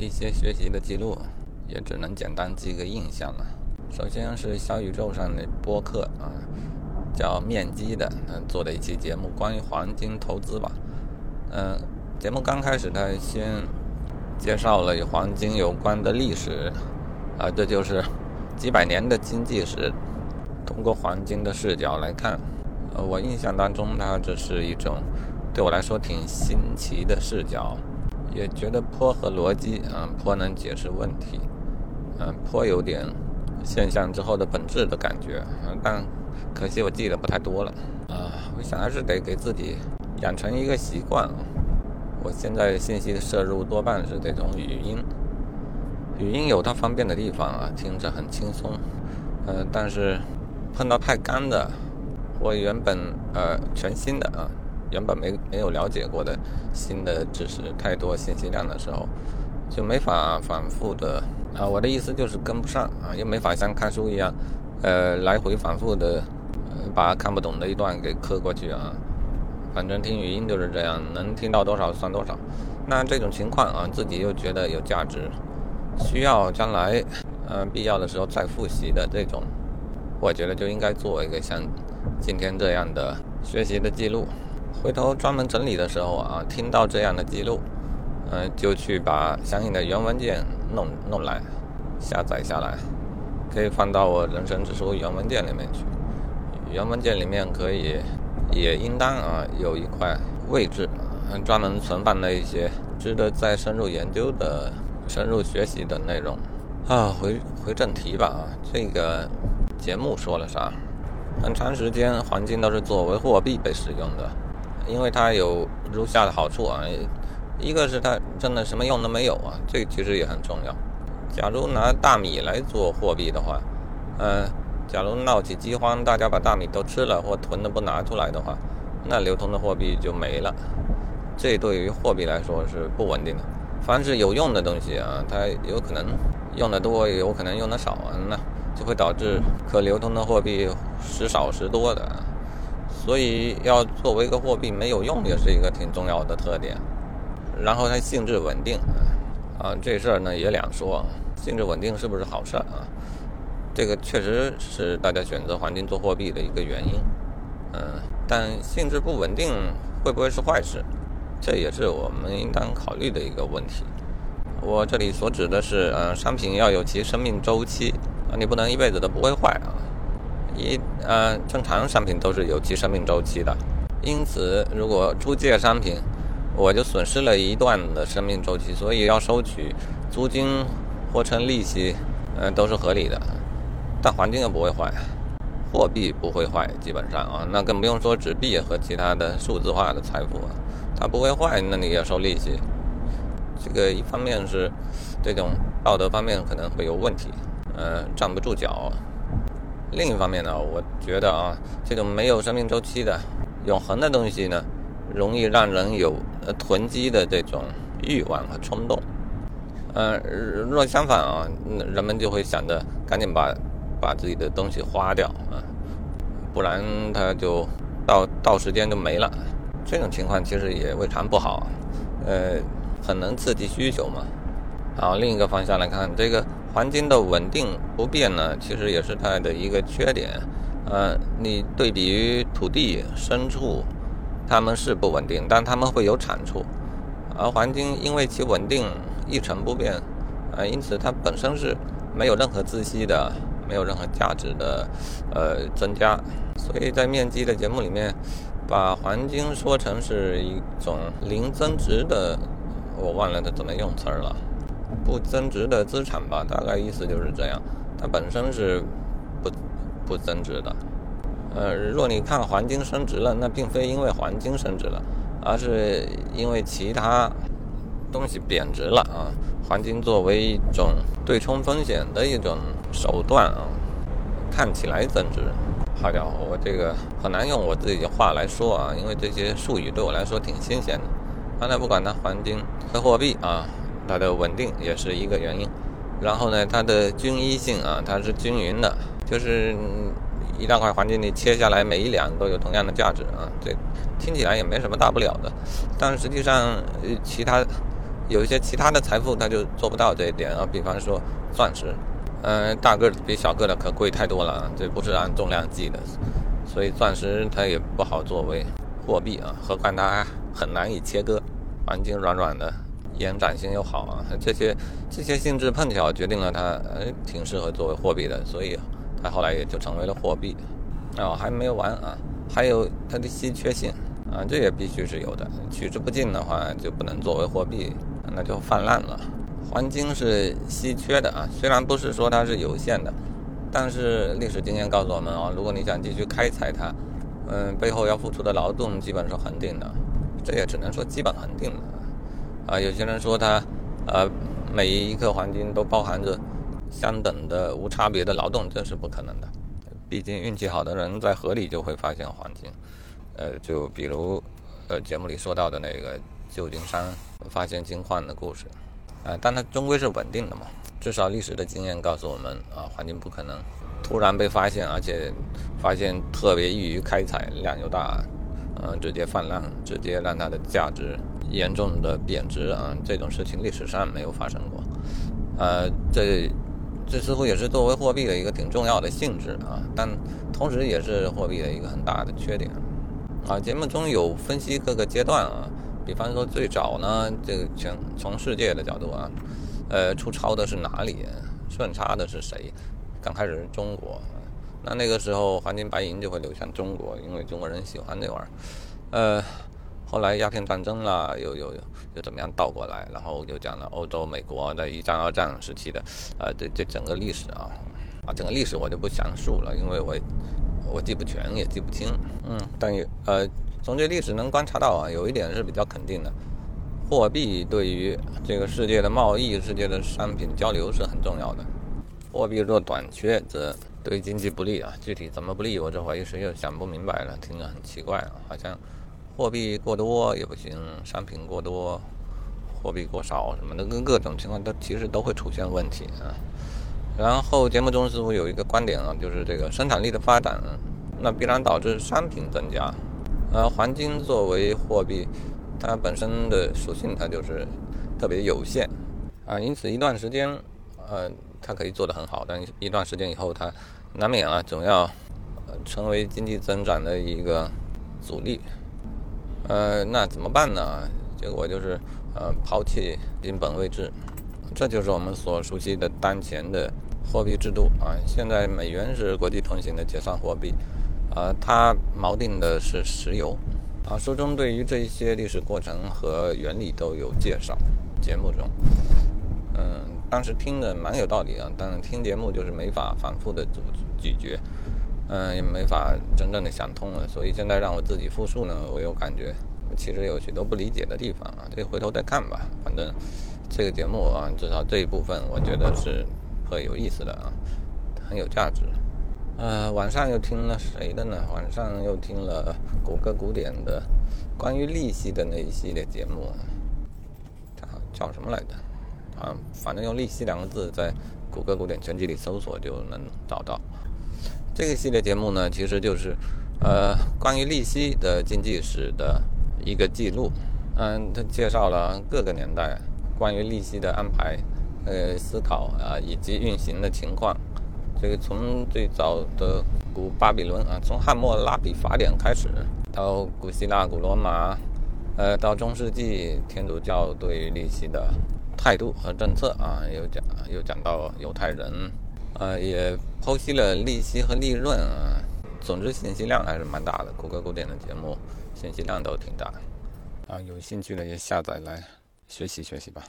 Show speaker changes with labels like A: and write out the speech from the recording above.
A: 一些学习的记录，也只能简单记个印象了。首先是小宇宙上的播客啊，叫面基的，嗯，做的一期节目，关于黄金投资吧。嗯，节目刚开始，他先介绍了与黄金有关的历史，啊，这就是几百年的经济史，通过黄金的视角来看。我印象当中，它这是一种对我来说挺新奇的视角。也觉得颇合逻辑啊，颇能解释问题，嗯，颇有点现象之后的本质的感觉，但可惜我记得不太多了啊。我想还是得给自己养成一个习惯。我现在信息的摄入多半是这种语音，语音有它方便的地方啊，听着很轻松，呃，但是碰到太干的，或原本呃全新的啊。原本没没有了解过的新的知识太多信息量的时候，就没法反复的啊。我的意思就是跟不上啊，又没法像看书一样，呃，来回反复的把看不懂的一段给磕过去啊。反正听语音就是这样，能听到多少算多少。那这种情况啊，自己又觉得有价值，需要将来嗯必要的时候再复习的这种，我觉得就应该做一个像今天这样的学习的记录。回头专门整理的时候啊，听到这样的记录，嗯，就去把相应的原文件弄弄来，下载下来，可以放到我人生之书原文件里面去。原文件里面可以，也应当啊有一块位置，专门存放了一些值得再深入研究的、深入学习的内容。啊，回回正题吧啊，这个节目说了啥？很长时间黄金都是作为货币被使用的。因为它有如下的好处啊，一个是它真的什么用都没有啊，这其实也很重要。假如拿大米来做货币的话，嗯，假如闹起饥荒，大家把大米都吃了或囤的不拿出来的话，那流通的货币就没了。这对于货币来说是不稳定的。凡是有用的东西啊，它有可能用的多，有可能用的少啊，那就会导致可流通的货币时少时多的。所以要作为一个货币没有用，也是一个挺重要的特点。然后它性质稳定，啊，这事儿呢也两说。性质稳定是不是好事儿啊？这个确实是大家选择黄金做货币的一个原因。嗯，但性质不稳定会不会是坏事？这也是我们应当考虑的一个问题。我这里所指的是，嗯，商品要有其生命周期啊，你不能一辈子都不会坏啊。一呃，正常商品都是有其生命周期的，因此如果出借商品，我就损失了一段的生命周期，所以要收取租金或成利息，嗯，都是合理的。但黄金又不会坏，货币不会坏，基本上啊，那更不用说纸币和其他的数字化的财富，它不会坏，那你要收利息。这个一方面是这种道德方面可能会有问题，嗯，站不住脚。另一方面呢，我觉得啊，这种没有生命周期的永恒的东西呢，容易让人有呃囤积的这种欲望和冲动。呃，若相反啊，人们就会想着赶紧把把自己的东西花掉啊，不然它就到到时间就没了。这种情况其实也未尝不好，呃，很能刺激需求嘛。好，另一个方向来看这个。黄金的稳定不变呢，其实也是它的一个缺点。呃，你对比于土地、牲畜，它们是不稳定，但它们会有产出。而黄金因为其稳定一成不变，啊，因此它本身是没有任何孳息的，没有任何价值的，呃，增加。所以在面基的节目里面，把黄金说成是一种零增值的，我忘了它怎么用词儿了。不增值的资产吧，大概意思就是这样。它本身是不不增值的。呃，若你看黄金升值了，那并非因为黄金升值了，而是因为其他东西贬值了啊。黄金作为一种对冲风险的一种手段啊，看起来增值。好家伙，我这个很难用我自己的话来说啊，因为这些术语对我来说挺新鲜的。刚才不管它黄金和货币啊。它的稳定也是一个原因，然后呢，它的均一性啊，它是均匀的，就是一大块黄金你切下来，每一两都有同样的价值啊，这听起来也没什么大不了的，但实际上其他有一些其他的财富他就做不到这一点啊，比方说钻石，嗯，大个比小个的可贵太多了，这不是按重量计的，所以钻石它也不好作为货币啊，何况它很难以切割，黄金软软的，延展性又好啊，这些这些性质碰巧决定了它呃挺适合作为货币的，所以它后来也就成为了货币。哦，还没完啊，还有它的稀缺性啊，这也必须是有的，取之不尽的话就不能作为货币。那就泛滥了。黄金是稀缺的啊，虽然不是说它是有限的，但是历史经验告诉我们啊，如果你想继续开采它，嗯，背后要付出的劳动基本是恒定的，这也只能说基本恒定了。啊，有些人说它，呃，每一克黄金都包含着相等的无差别的劳动，这是不可能的。毕竟运气好的人在河里就会发现黄金，呃，就比如呃节目里说到的那个。旧金山发现金矿的故事，啊，但它终归是稳定的嘛。至少历史的经验告诉我们，啊，黄金不可能突然被发现，而且发现特别易于开采，量又大，嗯，直接泛滥，直接让它的价值严重的贬值啊。这种事情历史上没有发生过，呃，这这似乎也是作为货币的一个挺重要的性质啊，但同时也是货币的一个很大的缺点。啊，节目中有分析各个阶段啊。比方说，最早呢，这个从从世界的角度啊，呃，出超的是哪里？顺差的是谁？刚开始是中国，那那个时候黄金白银就会流向中国，因为中国人喜欢这玩意儿。呃，后来鸦片战争啦，又又又又怎么样倒过来？然后又讲了欧洲、美国的一战、二战时期的，呃，这这整个历史啊，啊，整个历史我就不详述了，因为我我记不全，也记不清。嗯，但也呃。从这历史能观察到啊，有一点是比较肯定的，货币对于这个世界的贸易、世界的商品交流是很重要的。货币若短缺，则对经济不利啊。具体怎么不利，我这会一时又想不明白了，听着很奇怪啊，好像货币过多也不行，商品过多、货币过少什么的，跟各种情况都其实都会出现问题啊。然后节目中似乎有一个观点啊，就是这个生产力的发展，那必然导致商品增加。呃，黄金作为货币，它本身的属性它就是特别有限啊，因此一段时间，呃，它可以做得很好，但一段时间以后，它难免啊，总要成为经济增长的一个阻力。呃，那怎么办呢？结果就是呃，抛弃金本位制，这就是我们所熟悉的当前的货币制度啊。现在美元是国际通行的结算货币。呃，它锚定的是石油，啊，书中对于这一些历史过程和原理都有介绍。节目中，嗯，当时听的蛮有道理啊，但听节目就是没法反复的咀咀嚼，嗯，也没法真正的想通了。所以现在让我自己复述呢，我又感觉其实有许多不理解的地方啊，这回头再看吧。反正这个节目啊，至少这一部分我觉得是很有意思的啊，很有价值。呃，晚上又听了谁的呢？晚上又听了谷歌古典的关于利息的那一系列节目，叫叫什么来着？啊，反正用“利息”两个字在谷歌古典全集里搜索就能找到。这个系列节目呢，其实就是呃关于利息的经济史的一个记录。嗯，它介绍了各个年代关于利息的安排、呃思考啊以及运行的情况。这个从最早的古巴比伦啊，从汉谟拉比法典开始，到古希腊、古罗马，呃，到中世纪天主教对利息的态度和政策啊，又讲又讲到犹太人，呃，也剖析了利息和利润啊。总之，信息量还是蛮大的。谷歌古典的节目信息量都挺大，啊，有兴趣的也下载来学习学习吧。